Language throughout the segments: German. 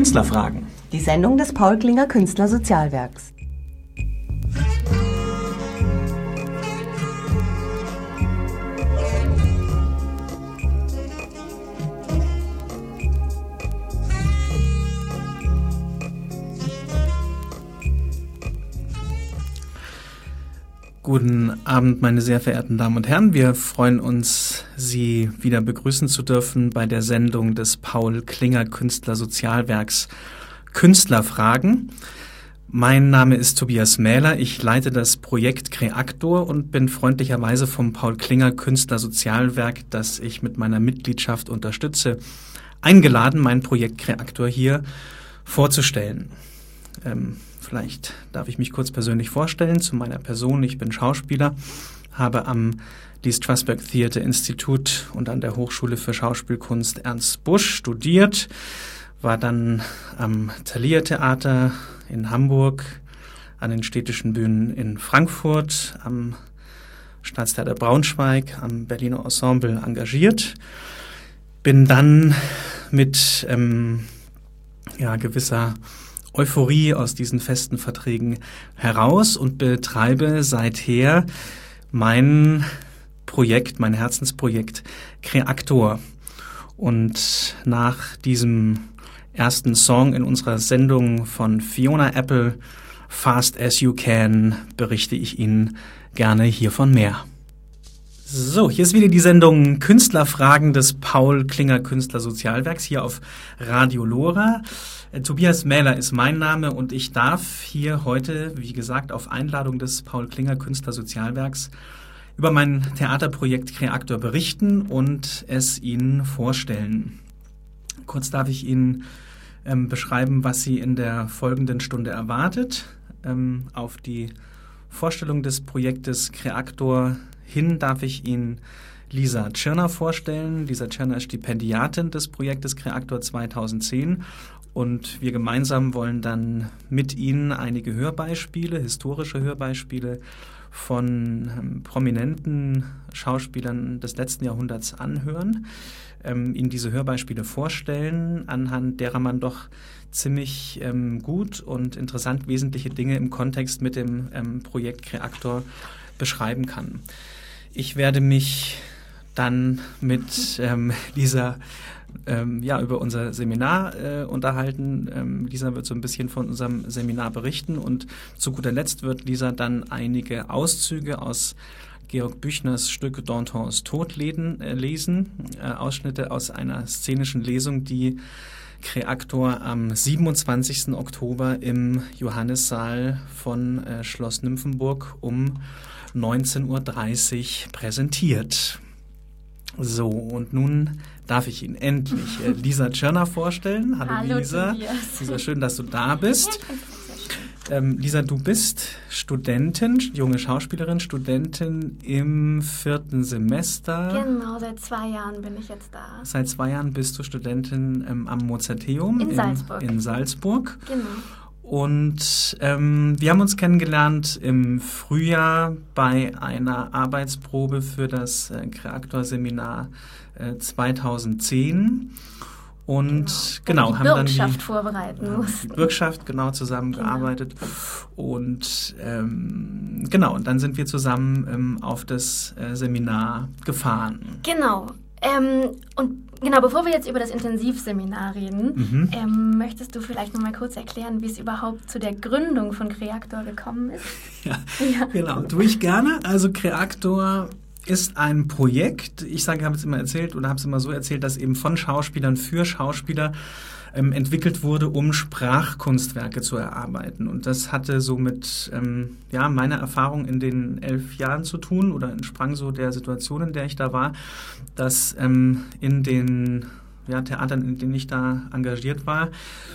Künstlerfragen. Die Sendung des Paul Klinger Künstlersozialwerks. Guten Abend, meine sehr verehrten Damen und Herren. Wir freuen uns, Sie wieder begrüßen zu dürfen bei der Sendung des Paul Klinger Künstlersozialwerks Künstlerfragen. Mein Name ist Tobias Mähler. Ich leite das Projekt Kreaktor und bin freundlicherweise vom Paul Klinger Künstlersozialwerk, das ich mit meiner Mitgliedschaft unterstütze, eingeladen, mein Projekt Kreaktor hier vorzustellen. Ähm, Vielleicht darf ich mich kurz persönlich vorstellen zu meiner Person. Ich bin Schauspieler, habe am Lee Strasberg Theater Institut und an der Hochschule für Schauspielkunst Ernst Busch studiert, war dann am Thalia Theater in Hamburg, an den städtischen Bühnen in Frankfurt, am Staatstheater Braunschweig, am Berliner Ensemble engagiert, bin dann mit ähm, ja, gewisser Euphorie aus diesen festen Verträgen heraus und betreibe seither mein Projekt, mein Herzensprojekt Kreaktor. Und nach diesem ersten Song in unserer Sendung von Fiona Apple, Fast as You Can, berichte ich Ihnen gerne hiervon mehr. So, hier ist wieder die Sendung Künstlerfragen des Paul Klinger Künstlersozialwerks hier auf Radio Lora. Äh, Tobias Mähler ist mein Name und ich darf hier heute, wie gesagt, auf Einladung des Paul Klinger Künstlersozialwerks über mein Theaterprojekt Kreaktor berichten und es Ihnen vorstellen. Kurz darf ich Ihnen ähm, beschreiben, was Sie in der folgenden Stunde erwartet. Ähm, auf die Vorstellung des Projektes Kreaktor hin darf ich Ihnen Lisa Tschirner vorstellen. Lisa Tschirner ist Stipendiatin des Projektes Kreaktor 2010 und wir gemeinsam wollen dann mit Ihnen einige Hörbeispiele, historische Hörbeispiele von ähm, prominenten Schauspielern des letzten Jahrhunderts anhören, ähm, Ihnen diese Hörbeispiele vorstellen, anhand derer man doch ziemlich ähm, gut und interessant wesentliche Dinge im Kontext mit dem ähm, Projekt Kreaktor beschreiben kann. Ich werde mich dann mit ähm, Lisa ähm, ja, über unser Seminar äh, unterhalten. Ähm, Lisa wird so ein bisschen von unserem Seminar berichten und zu guter Letzt wird Lisa dann einige Auszüge aus Georg Büchners Stück Dantons Tod äh, lesen, äh, Ausschnitte aus einer szenischen Lesung, die Kreaktor am 27. Oktober im Johannissaal von äh, Schloss Nymphenburg um 19.30 Uhr präsentiert. So, und nun darf ich Ihnen endlich äh, Lisa Tschörner vorstellen. Hallo, Hallo Lisa. Tobias. Lisa, schön, dass du da bist. Ähm, Lisa, du bist Studentin, junge Schauspielerin, Studentin im vierten Semester. Genau, seit zwei Jahren bin ich jetzt da. Seit zwei Jahren bist du Studentin ähm, am Mozarteum in, in Salzburg. In Salzburg. Genau. Und ähm, wir haben uns kennengelernt im Frühjahr bei einer Arbeitsprobe für das äh, Kreaktor-Seminar äh, 2010. Und genau, genau haben dann die vorbereiten mussten. Bürgschaft genau zusammengearbeitet. Genau. Und ähm, genau, und dann sind wir zusammen ähm, auf das äh, Seminar gefahren. Genau. Ähm, und genau, bevor wir jetzt über das Intensivseminar reden, mhm. ähm, möchtest du vielleicht noch mal kurz erklären, wie es überhaupt zu der Gründung von Kreaktor gekommen ist? Ja, ja. genau, tue ich gerne. Also Kreaktor ist ein Projekt, ich sage, ich habe es immer erzählt oder habe es immer so erzählt, dass eben von Schauspielern für Schauspieler ähm, entwickelt wurde, um Sprachkunstwerke zu erarbeiten. Und das hatte so mit ähm, ja, meiner Erfahrung in den elf Jahren zu tun oder entsprang so der Situation, in der ich da war, dass ähm, in den ja, Theatern, in denen ich da engagiert war,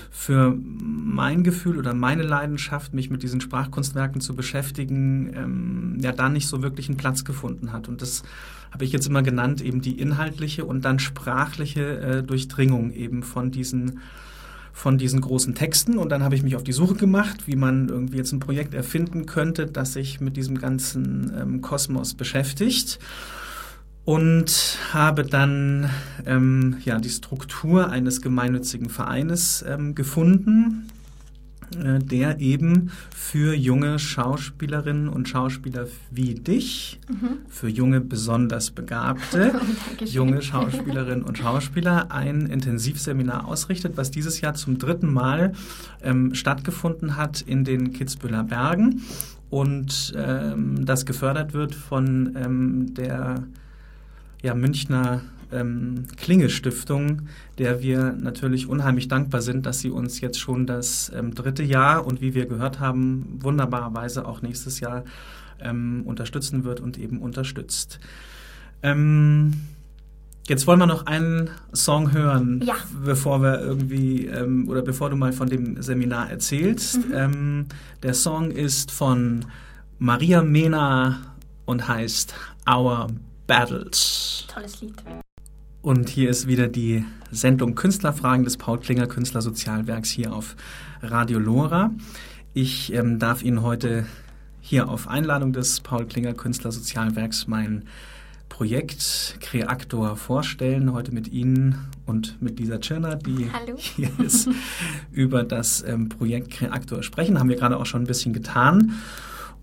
für mein Gefühl oder meine Leidenschaft, mich mit diesen Sprachkunstwerken zu beschäftigen, ähm, ja, da nicht so wirklich einen Platz gefunden hat. Und das habe ich jetzt immer genannt, eben die inhaltliche und dann sprachliche äh, Durchdringung eben von diesen von diesen großen Texten. Und dann habe ich mich auf die Suche gemacht, wie man irgendwie jetzt ein Projekt erfinden könnte, das sich mit diesem ganzen ähm, Kosmos beschäftigt. Und habe dann ähm, ja, die Struktur eines gemeinnützigen Vereines ähm, gefunden, der eben für junge Schauspielerinnen und Schauspieler wie dich, mhm. für junge besonders begabte junge Schauspielerinnen und Schauspieler ein Intensivseminar ausrichtet, was dieses Jahr zum dritten Mal ähm, stattgefunden hat in den Kitzbüheler Bergen und ähm, das gefördert wird von ähm, der ja, Münchner ähm, Klinge-Stiftung, der wir natürlich unheimlich dankbar sind, dass sie uns jetzt schon das ähm, dritte Jahr und wie wir gehört haben, wunderbarerweise auch nächstes Jahr ähm, unterstützen wird und eben unterstützt. Ähm, jetzt wollen wir noch einen Song hören, ja. bevor wir irgendwie ähm, oder bevor du mal von dem Seminar erzählst. Mhm. Ähm, der Song ist von Maria Mena und heißt Our Battles. Tolles Lied. Und hier ist wieder die Sendung Künstlerfragen des Paul Klinger Künstlersozialwerks hier auf Radio Lora. Ich ähm, darf Ihnen heute hier auf Einladung des Paul Klinger Künstlersozialwerks mein Projekt Kreaktor vorstellen. Heute mit Ihnen und mit Lisa Tschirner, die Hallo. hier ist, über das ähm, Projekt Kreaktor sprechen. Haben wir gerade auch schon ein bisschen getan.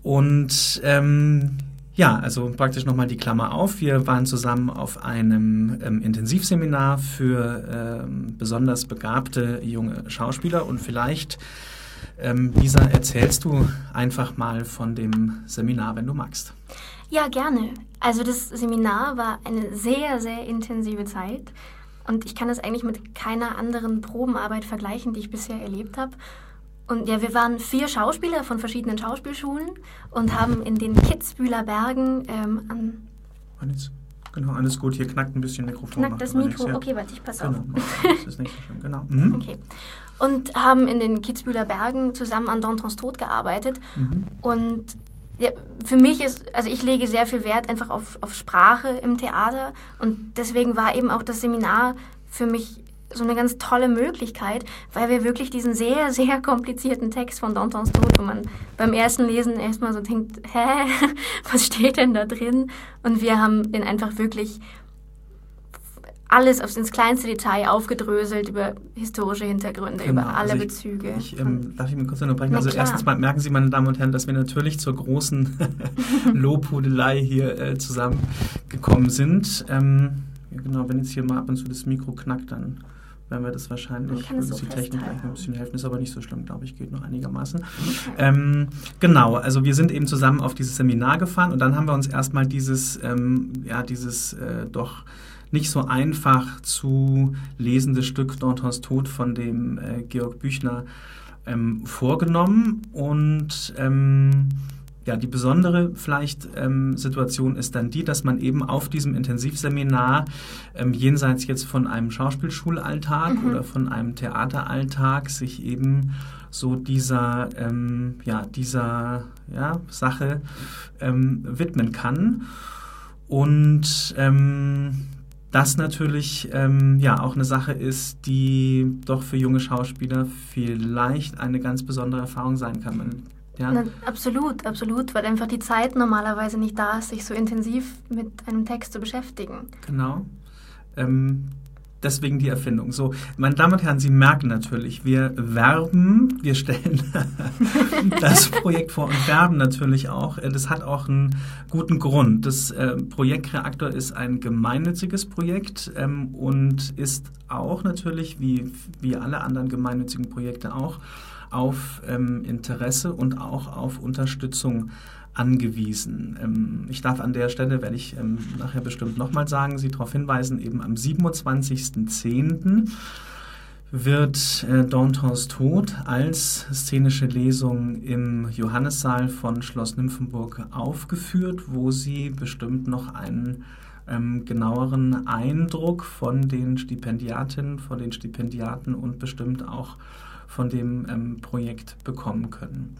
Und ähm, ja, also praktisch nochmal die Klammer auf. Wir waren zusammen auf einem ähm, Intensivseminar für ähm, besonders begabte junge Schauspieler und vielleicht, ähm, Lisa, erzählst du einfach mal von dem Seminar, wenn du magst. Ja, gerne. Also das Seminar war eine sehr, sehr intensive Zeit und ich kann es eigentlich mit keiner anderen Probenarbeit vergleichen, die ich bisher erlebt habe. Und ja, wir waren vier Schauspieler von verschiedenen Schauspielschulen und haben in den Kitzbühler Bergen ähm, an. Alles, genau, alles gut. Hier knackt ein bisschen Mikrofon. Knackt das Mikro? Nichts, ja. Okay, warte, ich pass genau, auf. Das ist nicht so schlimm, genau. Mhm. Okay. Und haben in den Kitzbühler Bergen zusammen an Dantons Tod gearbeitet. Mhm. Und ja, für mich ist, also ich lege sehr viel Wert einfach auf, auf Sprache im Theater. Und deswegen war eben auch das Seminar für mich so eine ganz tolle Möglichkeit, weil wir wirklich diesen sehr, sehr komplizierten Text von Dantons Tod, wo man beim ersten Lesen erstmal so denkt, hä, was steht denn da drin? Und wir haben den einfach wirklich alles aufs ins kleinste Detail aufgedröselt über historische Hintergründe, genau, über alle also ich, Bezüge. Ich, ähm, darf ich mir kurz unterbrechen? Also erstens mal merken Sie, meine Damen und Herren, dass wir natürlich zur großen Lobhudelei hier äh, zusammengekommen sind. Ähm, genau, wenn jetzt hier mal ab und zu das Mikro knackt, dann werden wir das wahrscheinlich, kann uns die Technik ein bisschen helfen. Ist aber nicht so schlimm, glaube ich, geht noch einigermaßen. Okay. Ähm, genau, also wir sind eben zusammen auf dieses Seminar gefahren und dann haben wir uns erstmal dieses, ähm, ja, dieses äh, doch nicht so einfach zu lesende Stück Dantons Tod von dem äh, Georg Büchner ähm, vorgenommen und ähm, ja, die besondere vielleicht ähm, Situation ist dann die, dass man eben auf diesem Intensivseminar ähm, jenseits jetzt von einem Schauspielschulalltag mhm. oder von einem Theateralltag sich eben so dieser, ähm, ja, dieser ja, Sache ähm, widmen kann. Und ähm, das natürlich ähm, ja auch eine Sache ist, die doch für junge Schauspieler vielleicht eine ganz besondere Erfahrung sein kann. Man ja. Na, absolut, absolut, weil einfach die Zeit normalerweise nicht da ist, sich so intensiv mit einem Text zu beschäftigen. Genau. Ähm, deswegen die Erfindung. So, meine Damen und Herren, Sie merken natürlich, wir werben, wir stellen das Projekt vor und werben natürlich auch. Äh, das hat auch einen guten Grund. Das äh, Projekt Reaktor ist ein gemeinnütziges Projekt ähm, und ist auch natürlich, wie, wie alle anderen gemeinnützigen Projekte auch, auf ähm, Interesse und auch auf Unterstützung angewiesen. Ähm, ich darf an der Stelle, werde ich ähm, nachher bestimmt nochmal sagen, Sie darauf hinweisen, eben am 27.10. wird äh, Dantons Tod als szenische Lesung im Johannissaal von Schloss Nymphenburg aufgeführt, wo Sie bestimmt noch einen ähm, genaueren Eindruck von den Stipendiatinnen, von den Stipendiaten und bestimmt auch von dem ähm, Projekt bekommen können.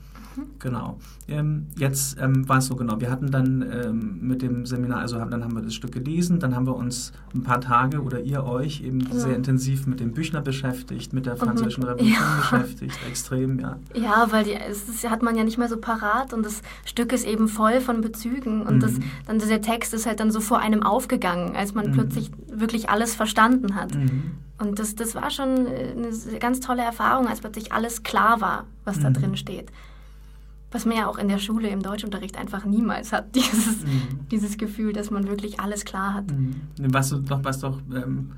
Genau. Ähm, jetzt ähm, war es so genau. Wir hatten dann ähm, mit dem Seminar, also haben, dann haben wir das Stück gelesen, dann haben wir uns ein paar Tage oder ihr euch eben genau. sehr intensiv mit dem Büchner beschäftigt, mit der französischen Revolution ja. beschäftigt, extrem, ja. Ja, weil die, das hat man ja nicht mehr so parat und das Stück ist eben voll von Bezügen und mhm. das, dann dieser Text ist halt dann so vor einem aufgegangen, als man mhm. plötzlich wirklich alles verstanden hat. Mhm. Und das, das war schon eine ganz tolle Erfahrung, als plötzlich alles klar war, was da mhm. drin steht was man ja auch in der Schule im Deutschunterricht einfach niemals hat, dieses, mhm. dieses Gefühl, dass man wirklich alles klar hat. Mhm. Was doch, was doch, ähm,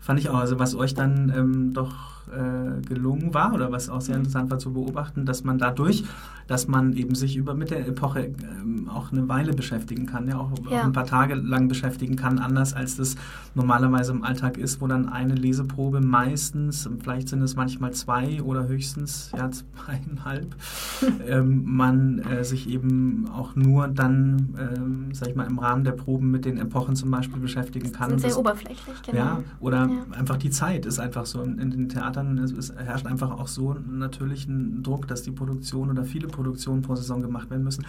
fand ich auch, also was euch dann ähm, doch äh, gelungen war oder was auch sehr interessant war zu beobachten, dass man dadurch, dass man eben sich über mit der Epoche ähm, auch eine Weile beschäftigen kann, ja auch, ja. auch, ein paar Tage lang beschäftigen kann, anders als das normalerweise im Alltag ist, wo dann eine Leseprobe meistens, vielleicht sind es manchmal zwei oder höchstens ja zweieinhalb, ähm, man äh, sich eben auch nur dann, ähm, sag ich mal, im Rahmen der Proben mit den Epochen zum Beispiel beschäftigen kann. Das sind sehr das, oberflächlich, genau. Ja, oder ja. einfach die Zeit ist einfach so in, in den Theatern Theatern es, es herrscht einfach auch so natürlich ein Druck, dass die Produktion oder viele Produktionen pro Saison gemacht werden müssen,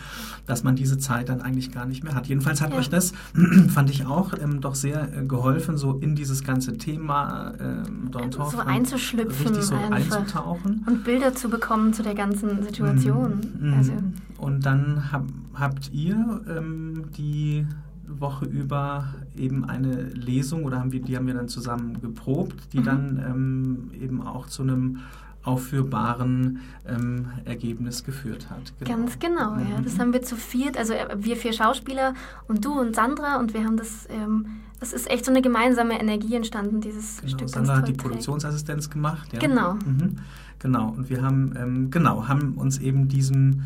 dass man diese Zeit dann eigentlich gar nicht mehr hat. Jedenfalls hat ja. euch das, fand ich auch, ähm, doch sehr äh, geholfen, so in dieses ganze Thema ähm, Dornthoff so einzuschlüpfen, richtig so einzutauchen und Bilder zu bekommen zu der ganzen Situation. Mhm. Also. Und dann hab, habt ihr ähm, die Woche über eben eine Lesung oder haben wir, die haben wir dann zusammen geprobt, die mhm. dann ähm, eben auch zu einem aufführbaren ähm, Ergebnis geführt hat. Genau. Ganz genau, mhm. ja. Das haben wir zu viert, also äh, wir vier Schauspieler und du und Sandra und wir haben das, ähm, das ist echt so eine gemeinsame Energie entstanden, dieses genau, Stück. Sandra hat die Produktionsassistenz gemacht, ja. Genau. Mhm. Genau, und wir haben, ähm, genau, haben uns eben diesem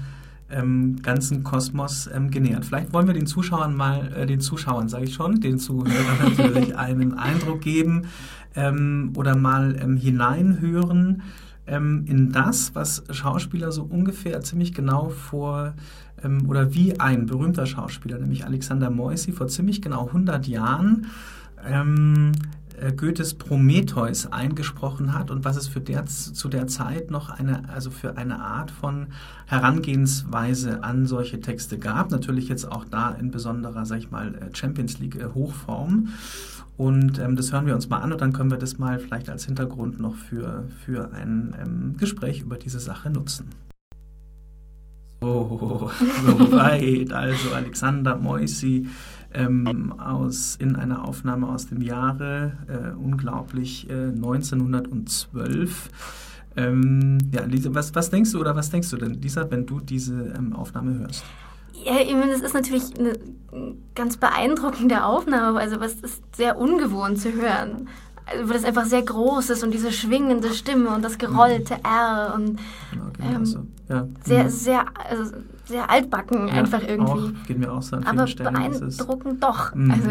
ähm, ganzen Kosmos ähm, genähert. Vielleicht wollen wir den Zuschauern mal, äh, den Zuschauern sage ich schon, den Zuhörern natürlich einen Eindruck geben ähm, oder mal ähm, hineinhören ähm, in das, was Schauspieler so ungefähr ziemlich genau vor ähm, oder wie ein berühmter Schauspieler, nämlich Alexander Moisy, vor ziemlich genau 100 Jahren Goethes Prometheus eingesprochen hat und was es für der, zu der Zeit noch eine, also für eine Art von Herangehensweise an solche Texte gab. Natürlich jetzt auch da in besonderer, sag ich mal, äh, Champions League äh, Hochform. Und ähm, das hören wir uns mal an und dann können wir das mal vielleicht als Hintergrund noch für, für ein ähm, Gespräch über diese Sache nutzen. So, so weit. Also Alexander Moisi ähm, aus, in einer Aufnahme aus dem Jahre, äh, unglaublich, äh, 1912. Ähm, ja, Lisa, was, was denkst du oder was denkst du denn, Lisa, wenn du diese ähm, Aufnahme hörst? Ja, ich meine, das ist natürlich eine ganz beeindruckende Aufnahme, also was ist sehr ungewohnt zu hören. Also, weil es einfach sehr groß ist und diese schwingende Stimme und das gerollte mhm. R und genau, ähm, so. ja. sehr, mhm. sehr, also sehr altbacken ja, einfach irgendwie. Auch, geht mir auch so an Aber Stellen. beeindruckend doch. Mhm. Also.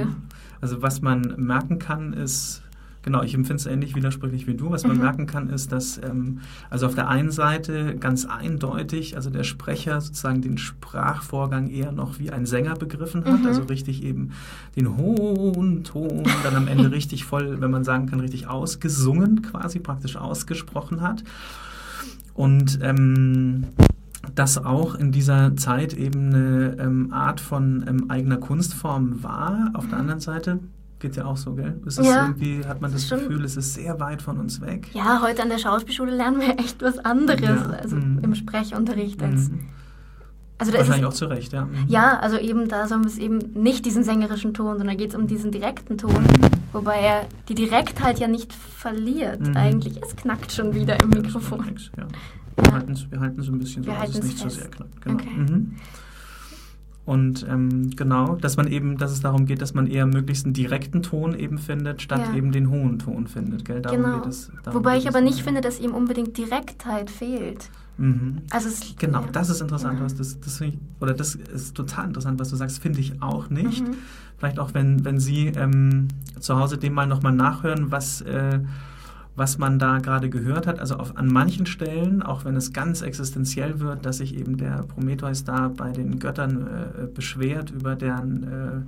also was man merken kann, ist, genau, ich empfinde es ähnlich widersprüchlich wie du. Was man mhm. merken kann, ist, dass ähm, also auf der einen Seite ganz eindeutig, also der Sprecher sozusagen den Sprachvorgang eher noch wie ein Sänger begriffen hat, mhm. also richtig eben den hohen Ton dann am Ende richtig voll, wenn man sagen kann, richtig ausgesungen, quasi praktisch ausgesprochen hat. Und ähm, dass auch in dieser Zeit eben eine ähm, Art von ähm, eigener Kunstform war. Auf der anderen Seite geht ja auch so, gell? Es ja, irgendwie, hat man das Gefühl, es ist sehr weit von uns weg. Ja, heute an der Schauspielschule lernen wir echt was anderes, ja. also mhm. im Sprechunterricht als. Mhm. Also Wahrscheinlich auch zu Recht, ja. Mhm. Ja, also eben da haben wir es eben nicht diesen sängerischen Ton, sondern geht es um diesen direkten Ton, wobei er die Direktheit ja nicht verliert. Mhm. Eigentlich, es knackt schon wieder im Mikrofon. Ja, wir halten es wir halten ein bisschen so, dass es nicht fest. so sehr knackt. Genau. Okay. Und ähm, genau, dass man eben, dass es darum geht, dass man eher möglichst einen direkten Ton eben findet, statt ja. eben den hohen Ton findet. Gell? Darum genau. Es, Wobei ich aber nicht finde, dass ihm unbedingt Direktheit fehlt. Mhm. Also es, genau, ja. das ist interessant, ja. was das, das ich, oder das ist total interessant, was du sagst, finde ich auch nicht. Mhm. Vielleicht auch, wenn, wenn Sie ähm, zu Hause dem mal nochmal nachhören, was äh, was man da gerade gehört hat. Also auf, an manchen Stellen, auch wenn es ganz existenziell wird, dass sich eben der Prometheus da bei den Göttern äh, beschwert über deren äh,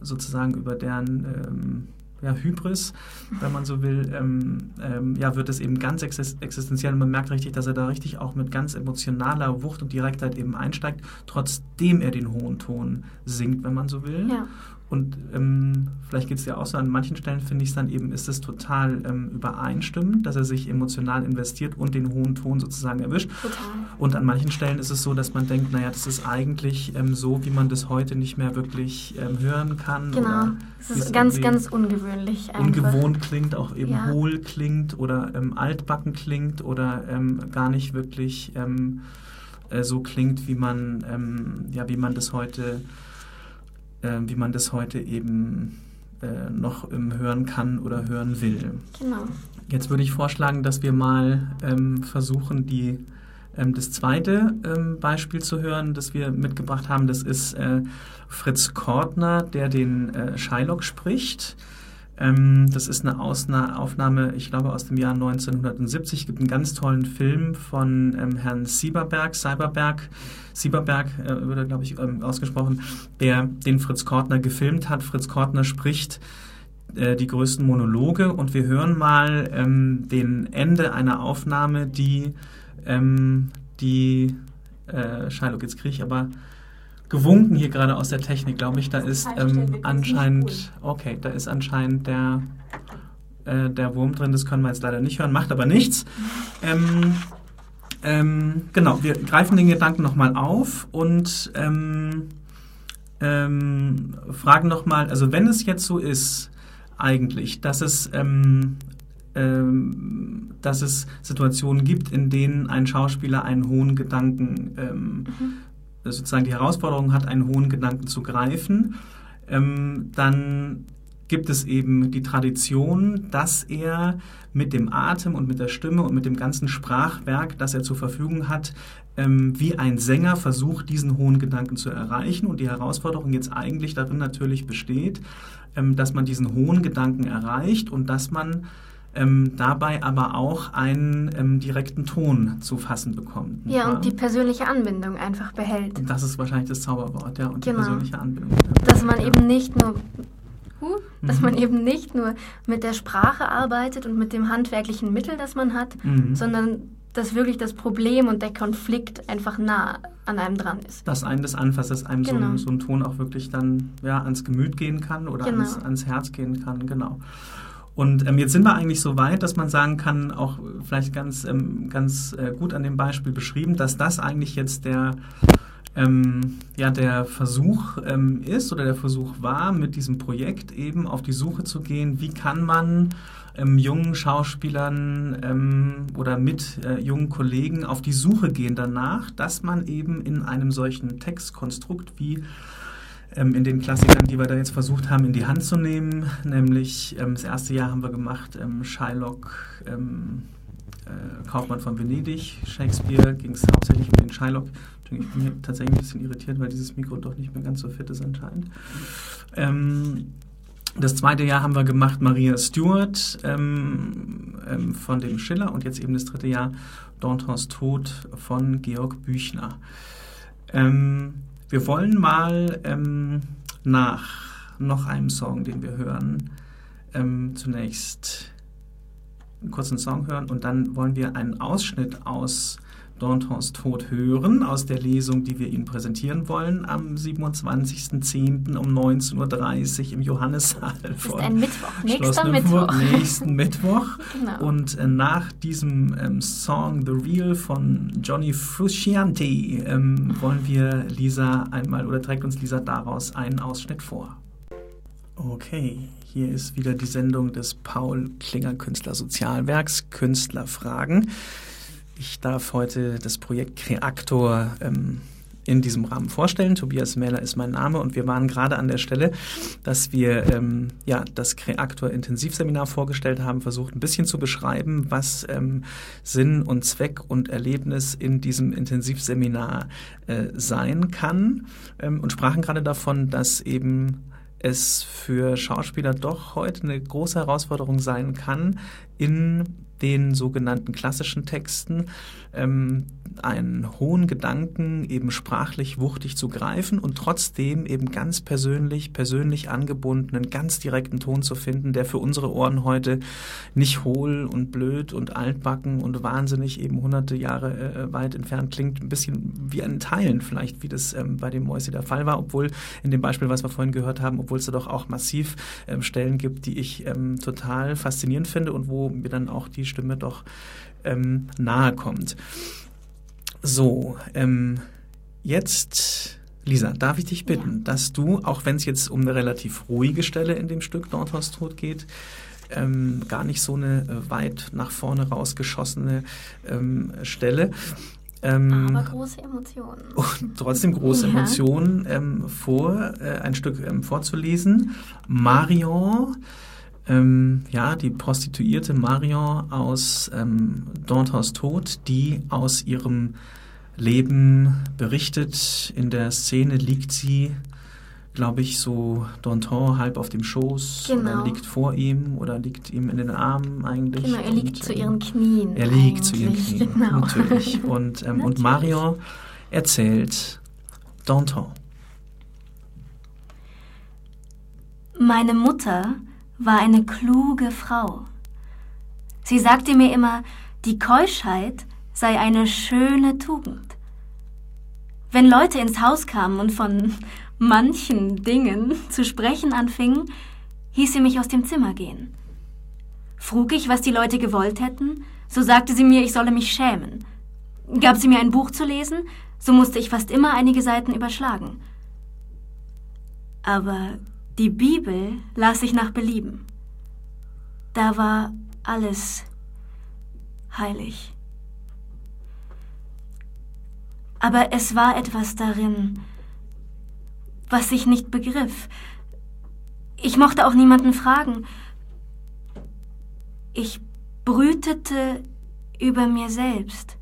sozusagen über deren ähm, ja, Hybris, wenn man so will, ähm, ähm, ja, wird es eben ganz existenziell und man merkt richtig, dass er da richtig auch mit ganz emotionaler Wucht und Direktheit eben einsteigt, trotzdem er den hohen Ton singt, wenn man so will. Ja. Und ähm, vielleicht geht es ja auch so, an manchen Stellen finde ich es dann eben, ist es total ähm, übereinstimmend, dass er sich emotional investiert und den hohen Ton sozusagen erwischt. Total. Und an manchen Stellen ist es so, dass man denkt, naja, das ist eigentlich ähm, so, wie man das heute nicht mehr wirklich ähm, hören kann. Genau, es ist ganz, ganz ungewöhnlich. Einfach. Ungewohnt klingt, auch eben ja. hohl klingt oder ähm, altbacken klingt oder ähm, gar nicht wirklich äh, so klingt, wie man, ja, wie man das heute äh, wie man das heute eben äh, noch ähm, hören kann oder hören will. Genau. Jetzt würde ich vorschlagen, dass wir mal ähm, versuchen, die, ähm, das zweite ähm, Beispiel zu hören, das wir mitgebracht haben. Das ist äh, Fritz Kortner, der den äh, Shylock spricht. Ähm, das ist eine Ausna Aufnahme, ich glaube, aus dem Jahr 1970. Es gibt einen ganz tollen Film von ähm, Herrn Sieberberg, Seiberberg, Sieberberg äh, würde, glaube ich, ähm, ausgesprochen, der den Fritz Kortner gefilmt hat. Fritz Kortner spricht äh, die größten Monologe und wir hören mal ähm, den Ende einer Aufnahme, die ähm, die äh, Shylock, jetzt kriege ich aber gewunken hier gerade aus der Technik, glaube ich. Da ist ähm, anscheinend, okay, da ist anscheinend der, äh, der Wurm drin. Das können wir jetzt leider nicht hören, macht aber nichts. Ähm, ähm, genau, wir greifen den Gedanken nochmal auf und ähm, ähm, fragen nochmal, also wenn es jetzt so ist, eigentlich, dass es ähm, ähm, dass es Situationen gibt, in denen ein Schauspieler einen hohen Gedanken ähm, mhm sozusagen die Herausforderung hat, einen hohen Gedanken zu greifen, ähm, dann gibt es eben die Tradition, dass er mit dem Atem und mit der Stimme und mit dem ganzen Sprachwerk, das er zur Verfügung hat, ähm, wie ein Sänger versucht, diesen hohen Gedanken zu erreichen. Und die Herausforderung jetzt eigentlich darin natürlich besteht, ähm, dass man diesen hohen Gedanken erreicht und dass man ähm, dabei aber auch einen ähm, direkten Ton zu fassen bekommt. Ja, und die persönliche Anbindung einfach behält. Und das ist wahrscheinlich das Zauberwort, ja, und genau. die persönliche Anbindung. Dass man ja. eben nicht nur huh, dass man mhm. eben nicht nur mit der Sprache arbeitet und mit dem handwerklichen Mittel, das man hat, mhm. sondern dass wirklich das Problem und der Konflikt einfach nah an einem dran ist. Dass einem das anfasst, dass einem genau. so, ein, so, ein, Ton auch wirklich dann ja, ans Gemüt gehen kann oder genau. ans, ans Herz gehen kann, genau. Und ähm, jetzt sind wir eigentlich so weit, dass man sagen kann, auch vielleicht ganz, ähm, ganz äh, gut an dem Beispiel beschrieben, dass das eigentlich jetzt der, ähm, ja, der Versuch ähm, ist oder der Versuch war, mit diesem Projekt eben auf die Suche zu gehen, wie kann man ähm, jungen Schauspielern ähm, oder mit äh, jungen Kollegen auf die Suche gehen danach, dass man eben in einem solchen Textkonstrukt wie ähm, in den Klassikern, die wir da jetzt versucht haben, in die Hand zu nehmen. Nämlich ähm, das erste Jahr haben wir gemacht ähm, Shylock, ähm, äh, Kaufmann von Venedig, Shakespeare, ging es hauptsächlich um den Shylock. Ich bin hier tatsächlich ein bisschen irritiert, weil dieses Mikro doch nicht mehr ganz so fit ist anscheinend. Ähm, das zweite Jahr haben wir gemacht Maria Stuart ähm, ähm, von dem Schiller und jetzt eben das dritte Jahr Dantons Tod von Georg Büchner. Ähm, wir wollen mal ähm, nach noch einem Song, den wir hören, ähm, zunächst einen kurzen Song hören und dann wollen wir einen Ausschnitt aus Dantons Tod hören aus der Lesung, die wir Ihnen präsentieren wollen am 27.10. um 19.30 Uhr im Johannissaal das ist ein Mittwoch, nächster Mittwoch. Nächsten Mittwoch. genau. Und äh, nach diesem ähm, Song The Real von Johnny Frusciante ähm, wollen wir Lisa einmal oder trägt uns Lisa daraus einen Ausschnitt vor. Okay, hier ist wieder die Sendung des Paul Klinger Künstler Sozialwerks Künstlerfragen. Ich darf heute das Projekt Kreaktor ähm, in diesem Rahmen vorstellen. Tobias Mähler ist mein Name und wir waren gerade an der Stelle, dass wir ähm, ja, das Kreaktor Intensivseminar vorgestellt haben, versucht ein bisschen zu beschreiben, was ähm, Sinn und Zweck und Erlebnis in diesem Intensivseminar äh, sein kann ähm, und sprachen gerade davon, dass eben es für Schauspieler doch heute eine große Herausforderung sein kann, in den sogenannten klassischen Texten ähm, einen hohen Gedanken eben sprachlich wuchtig zu greifen und trotzdem eben ganz persönlich, persönlich angebundenen, ganz direkten Ton zu finden, der für unsere Ohren heute nicht hohl und blöd und altbacken und wahnsinnig eben hunderte Jahre äh, weit entfernt klingt. Ein bisschen wie ein Teilen vielleicht, wie das ähm, bei dem Mäusi der Fall war, obwohl in dem Beispiel, was wir vorhin gehört haben, obwohl es da doch auch massiv ähm, Stellen gibt, die ich ähm, total faszinierend finde und wo mir dann auch die Stimme doch ähm, nahe kommt. So, ähm, jetzt, Lisa, darf ich dich bitten, ja. dass du, auch wenn es jetzt um eine relativ ruhige Stelle in dem Stück Dornhaus Tod geht, ähm, gar nicht so eine äh, weit nach vorne rausgeschossene ähm, Stelle. Ähm, Aber große Emotionen. Und trotzdem große ja. Emotionen ähm, vor, äh, ein Stück ähm, vorzulesen. Marion ähm, ja, die Prostituierte Marion aus ähm, Dantes Tod, die aus ihrem Leben berichtet. In der Szene liegt sie, glaube ich, so Danton halb auf dem Schoß genau. oder liegt vor ihm oder liegt ihm in den Armen eigentlich. Genau, er liegt und, zu ihren Knien. Er liegt zu ihren Knien, genau. natürlich. Und, ähm, natürlich. und Marion erzählt Danton. Meine Mutter war eine kluge Frau. Sie sagte mir immer, die Keuschheit sei eine schöne Tugend. Wenn Leute ins Haus kamen und von manchen Dingen zu sprechen anfingen, hieß sie mich aus dem Zimmer gehen. Frug ich, was die Leute gewollt hätten, so sagte sie mir, ich solle mich schämen. Gab sie mir ein Buch zu lesen, so musste ich fast immer einige Seiten überschlagen. Aber die Bibel las ich nach Belieben. Da war alles heilig. Aber es war etwas darin, was ich nicht begriff. Ich mochte auch niemanden fragen. Ich brütete über mir selbst.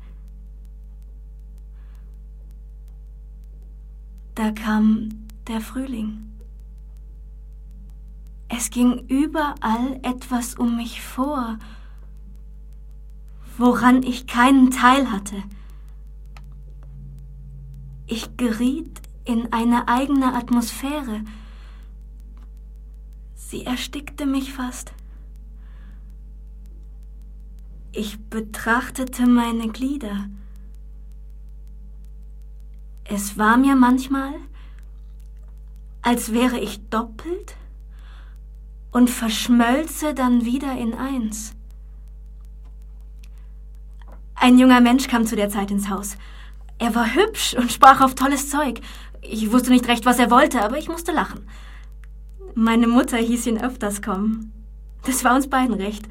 Da kam der Frühling. Es ging überall etwas um mich vor, woran ich keinen Teil hatte. Ich geriet in eine eigene Atmosphäre. Sie erstickte mich fast. Ich betrachtete meine Glieder. Es war mir manchmal, als wäre ich doppelt und verschmölze dann wieder in eins. Ein junger Mensch kam zu der Zeit ins Haus. Er war hübsch und sprach auf tolles Zeug. Ich wusste nicht recht, was er wollte, aber ich musste lachen. Meine Mutter hieß ihn öfters kommen. Das war uns beiden recht.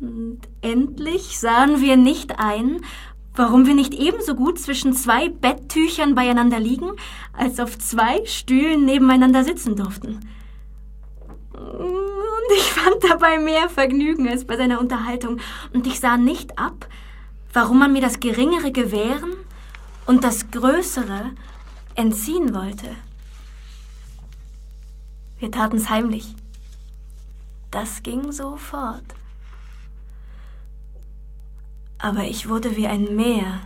Und endlich sahen wir nicht ein, warum wir nicht ebenso gut zwischen zwei Betttüchern beieinander liegen, als auf zwei Stühlen nebeneinander sitzen durften. Und ich fand dabei mehr Vergnügen als bei seiner Unterhaltung. Und ich sah nicht ab, warum man mir das Geringere gewähren und das Größere entziehen wollte. Wir taten's heimlich. Das ging sofort. Aber ich wurde wie ein Meer,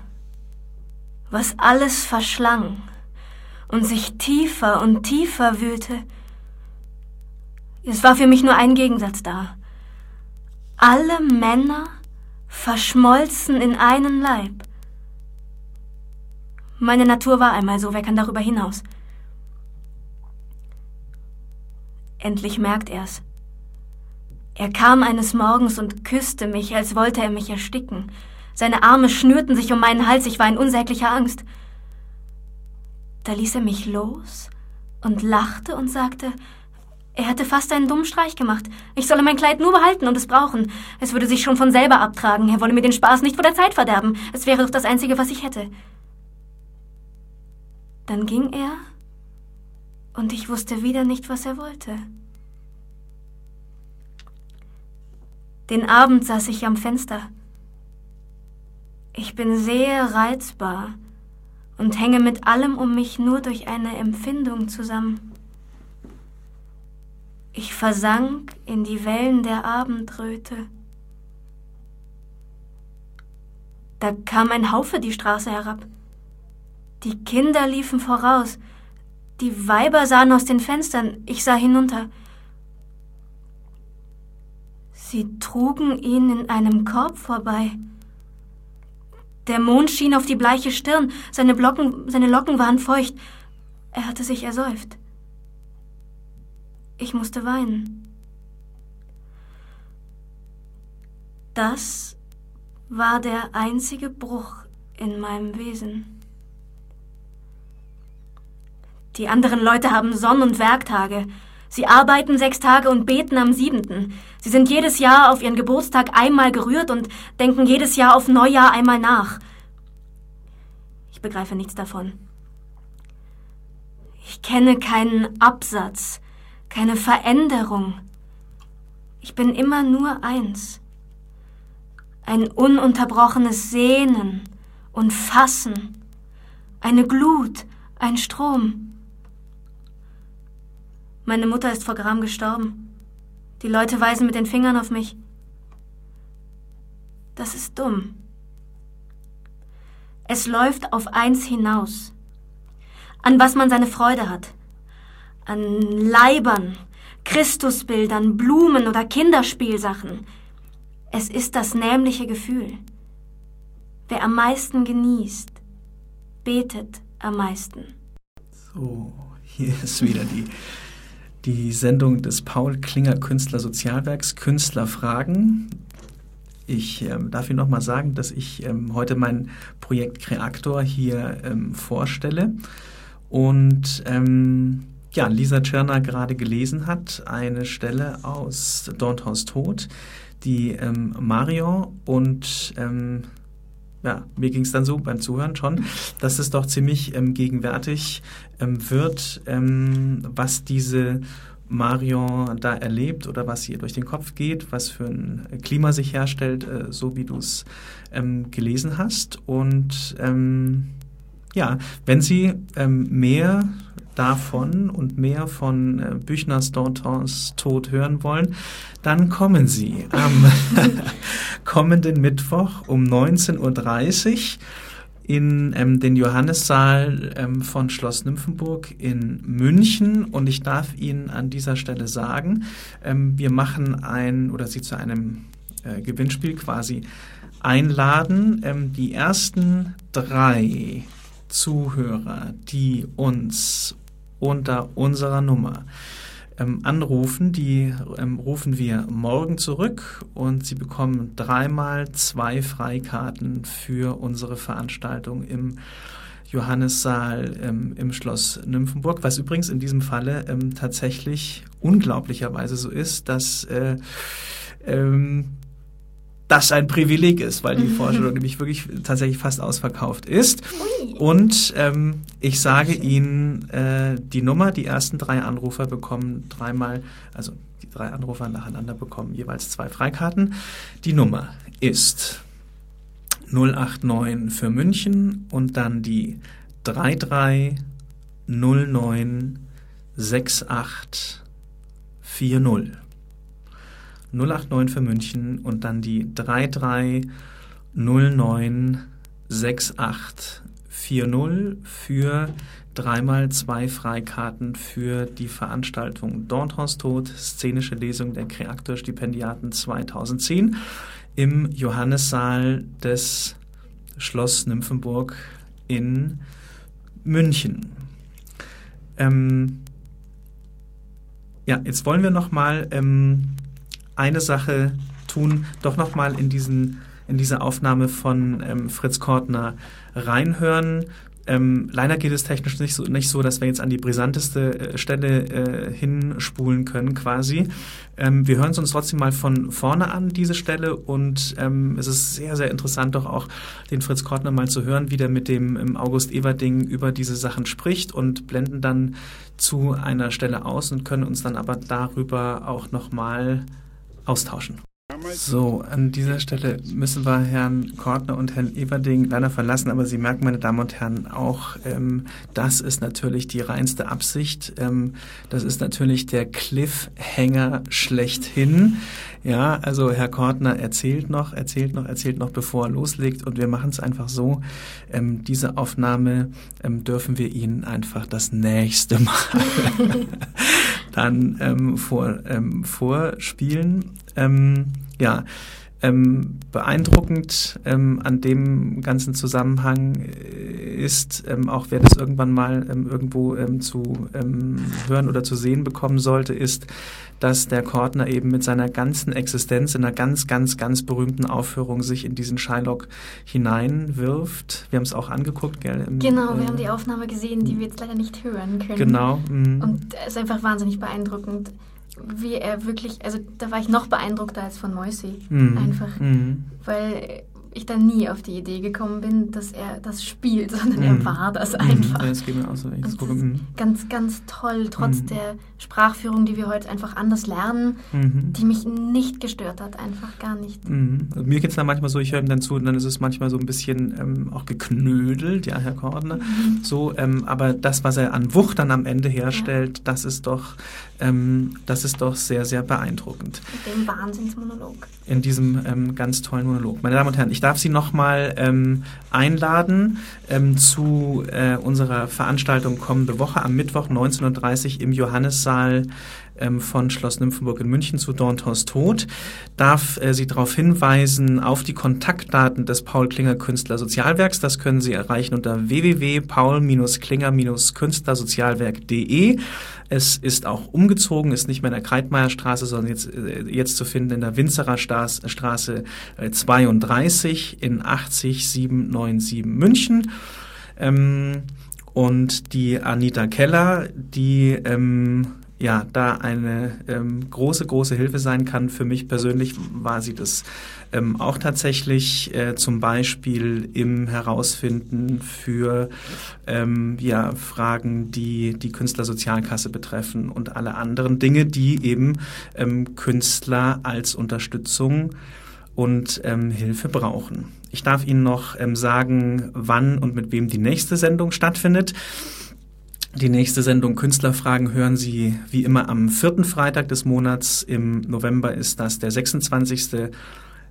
was alles verschlang und sich tiefer und tiefer wühlte, es war für mich nur ein Gegensatz da. Alle Männer verschmolzen in einen Leib. Meine Natur war einmal so, wer kann darüber hinaus? Endlich merkt er's. Er kam eines Morgens und küsste mich, als wollte er mich ersticken. Seine Arme schnürten sich um meinen Hals, ich war in unsäglicher Angst. Da ließ er mich los und lachte und sagte, er hätte fast einen dummen Streich gemacht. Ich solle mein Kleid nur behalten und es brauchen. Es würde sich schon von selber abtragen. Er wolle mir den Spaß nicht vor der Zeit verderben. Es wäre doch das Einzige, was ich hätte. Dann ging er, und ich wusste wieder nicht, was er wollte. Den Abend saß ich am Fenster. Ich bin sehr reizbar und hänge mit allem um mich nur durch eine Empfindung zusammen. Ich versank in die Wellen der Abendröte. Da kam ein Haufe die Straße herab. Die Kinder liefen voraus, die Weiber sahen aus den Fenstern, ich sah hinunter. Sie trugen ihn in einem Korb vorbei. Der Mond schien auf die bleiche Stirn, seine, Blocken, seine Locken waren feucht. Er hatte sich ersäuft. Ich musste weinen. Das war der einzige Bruch in meinem Wesen. Die anderen Leute haben Sonn- und Werktage. Sie arbeiten sechs Tage und beten am siebenten. Sie sind jedes Jahr auf ihren Geburtstag einmal gerührt und denken jedes Jahr auf Neujahr einmal nach. Ich begreife nichts davon. Ich kenne keinen Absatz, keine Veränderung. Ich bin immer nur eins. Ein ununterbrochenes Sehnen und Fassen, eine Glut, ein Strom. Meine Mutter ist vor Gram gestorben. Die Leute weisen mit den Fingern auf mich. Das ist dumm. Es läuft auf eins hinaus. An was man seine Freude hat an Leibern, Christusbildern, Blumen oder Kinderspielsachen. Es ist das nämliche Gefühl. Wer am meisten genießt, betet am meisten. So, hier ist wieder die, die Sendung des Paul Klinger Künstler Sozialwerks Künstlerfragen. Ich ähm, darf Ihnen nochmal sagen, dass ich ähm, heute mein Projekt Kreator hier ähm, vorstelle. Und ähm, ja, Lisa Tschirner gerade gelesen hat, eine Stelle aus Dornhaus Tod, die ähm, Marion und ähm, ja, mir ging es dann so beim Zuhören schon, dass es doch ziemlich ähm, gegenwärtig ähm, wird, ähm, was diese Marion da erlebt oder was ihr durch den Kopf geht, was für ein Klima sich herstellt, äh, so wie du es ähm, gelesen hast. Und ja, wenn Sie mehr davon und mehr von äh, Büchners Dantons Tod hören wollen, dann kommen Sie am kommenden Mittwoch um 19.30 Uhr in ähm, den Johannissaal ähm, von Schloss Nymphenburg in München. Und ich darf Ihnen an dieser Stelle sagen, ähm, wir machen ein oder Sie zu einem äh, Gewinnspiel quasi einladen. Ähm, die ersten drei Zuhörer, die uns unter unserer Nummer ähm, anrufen. Die ähm, rufen wir morgen zurück und Sie bekommen dreimal zwei Freikarten für unsere Veranstaltung im Johannissaal ähm, im Schloss Nymphenburg, was übrigens in diesem Falle ähm, tatsächlich unglaublicherweise so ist, dass äh, ähm, das ein Privileg ist, weil die Vorstellung nämlich wirklich tatsächlich fast ausverkauft ist. Und ähm, ich sage Ihnen äh, die Nummer, die ersten drei Anrufer bekommen dreimal, also die drei Anrufer nacheinander bekommen jeweils zwei Freikarten. Die Nummer ist 089 für München und dann die 33096840. 089 für München und dann die 33096840 für dreimal zwei Freikarten für die Veranstaltung Dornhaus Tod, szenische Lesung der Kreator-Stipendiaten 2010 im Johannissaal des Schloss Nymphenburg in München. Ähm, ja, jetzt wollen wir noch mal ähm, eine Sache tun, doch nochmal in in diese Aufnahme von ähm, Fritz Kortner reinhören. Ähm, leider geht es technisch nicht so, nicht so, dass wir jetzt an die brisanteste äh, Stelle äh, hinspulen können, quasi. Ähm, wir hören es uns trotzdem mal von vorne an, diese Stelle, und ähm, es ist sehr, sehr interessant, doch auch den Fritz Kortner mal zu hören, wie der mit dem ähm, August Everding über diese Sachen spricht und blenden dann zu einer Stelle aus und können uns dann aber darüber auch nochmal austauschen. So, an dieser Stelle müssen wir Herrn Kortner und Herrn Everding leider verlassen, aber Sie merken, meine Damen und Herren, auch ähm, das ist natürlich die reinste Absicht. Ähm, das ist natürlich der Cliffhanger schlechthin. Ja, also Herr Kortner erzählt noch, erzählt noch, erzählt noch, bevor er loslegt und wir machen es einfach so. Ähm, diese Aufnahme ähm, dürfen wir Ihnen einfach das nächste Mal dann ähm, vor, ähm, vorspielen. Ähm, ja, ähm, beeindruckend ähm, an dem ganzen Zusammenhang äh, ist, ähm, auch wer das irgendwann mal ähm, irgendwo ähm, zu ähm, hören oder zu sehen bekommen sollte, ist, dass der Kortner eben mit seiner ganzen Existenz in einer ganz, ganz, ganz berühmten Aufführung sich in diesen Shylock hineinwirft. Wir haben es auch angeguckt, gell? Im, genau, wir äh, haben die Aufnahme gesehen, die wir jetzt leider nicht hören können. Genau. Mh. Und es ist einfach wahnsinnig beeindruckend wie er wirklich, also da war ich noch beeindruckter als von Moisi. Mhm. Einfach. Mhm. Weil ich dann nie auf die Idee gekommen bin, dass er das spielt, sondern mhm. er war das mhm. einfach. Ja, das geht mir auch so. Das gucke, mhm. ganz, ganz toll, trotz mhm. der Sprachführung, die wir heute einfach anders lernen, mhm. die mich nicht gestört hat, einfach gar nicht. Mhm. Also mir geht es dann manchmal so, ich höre ihm dann zu und dann ist es manchmal so ein bisschen ähm, auch geknödelt, ja, Herr Kordner. So, ähm, aber das, was er an Wucht dann am Ende herstellt, ja. das ist doch, ähm, das ist doch sehr, sehr beeindruckend. Mit dem Wahnsinnsmonolog. In diesem ähm, ganz tollen Monolog. Meine Damen und Herren, ich darf Sie nochmal ähm, einladen ähm, zu äh, unserer Veranstaltung kommende Woche am Mittwoch 19.30 Uhr im Johannissaal ähm, von Schloss Nymphenburg in München zu Dornthaus Tod. Darf äh, Sie darauf hinweisen auf die Kontaktdaten des Paul Klinger Künstler Sozialwerks. Das können Sie erreichen unter www.paul-klinger-künstlersozialwerk.de. Es ist auch umgezogen, ist nicht mehr in der Kreitmeierstraße, sondern jetzt, äh, jetzt zu finden in der Winzerer Straße 32 äh, in 80797 München. Ähm, und die Anita Keller, die ähm, ja da eine ähm, große, große Hilfe sein kann. Für mich persönlich war sie das ähm, auch tatsächlich äh, zum Beispiel im Herausfinden für ähm, ja, Fragen, die die Künstlersozialkasse betreffen und alle anderen Dinge, die eben ähm, Künstler als Unterstützung und ähm, Hilfe brauchen. Ich darf Ihnen noch ähm, sagen, wann und mit wem die nächste Sendung stattfindet. Die nächste Sendung Künstlerfragen hören Sie wie immer am vierten Freitag des Monats. Im November ist das der 26.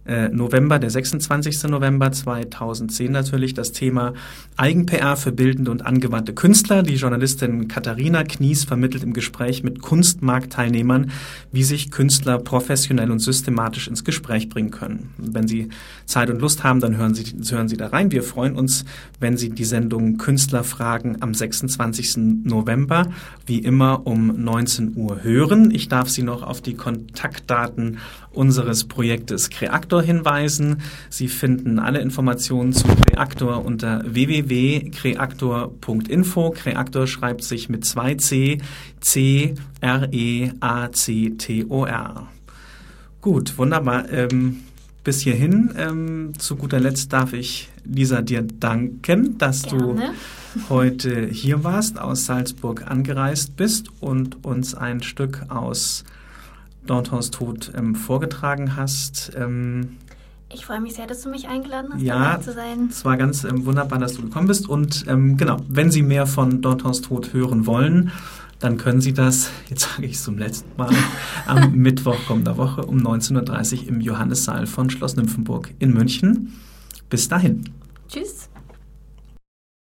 Äh, November, der 26. November 2010 natürlich das Thema Eigen-PR für bildende und angewandte Künstler. Die Journalistin Katharina Knies vermittelt im Gespräch mit Kunstmarktteilnehmern, wie sich Künstler professionell und systematisch ins Gespräch bringen können. Wenn Sie Zeit und Lust haben, dann hören Sie, hören Sie da rein. Wir freuen uns, wenn Sie die Sendung Künstlerfragen am 26. November wie immer um 19 Uhr hören. Ich darf Sie noch auf die Kontaktdaten unseres Projektes Creactor hinweisen. Sie finden alle Informationen zu Creactor unter www.creactor.info. Creactor schreibt sich mit zwei C, C, R, E, A, C, T, O, R. Gut, wunderbar. Ähm, bis hierhin. Ähm, zu guter Letzt darf ich Lisa dir danken, dass Gerne. du heute hier warst, aus Salzburg angereist bist und uns ein Stück aus Dornthaus Tod ähm, vorgetragen hast. Ähm, ich freue mich sehr, dass du mich eingeladen hast, ja, dabei zu sein. Es war ganz ähm, wunderbar, dass du gekommen bist. Und ähm, genau, wenn Sie mehr von Dornthaus Tod hören wollen, dann können Sie das, jetzt sage ich es zum letzten Mal, am Mittwoch kommender Woche um 19.30 Uhr im Johannissaal von Schloss Nymphenburg in München. Bis dahin. Tschüss.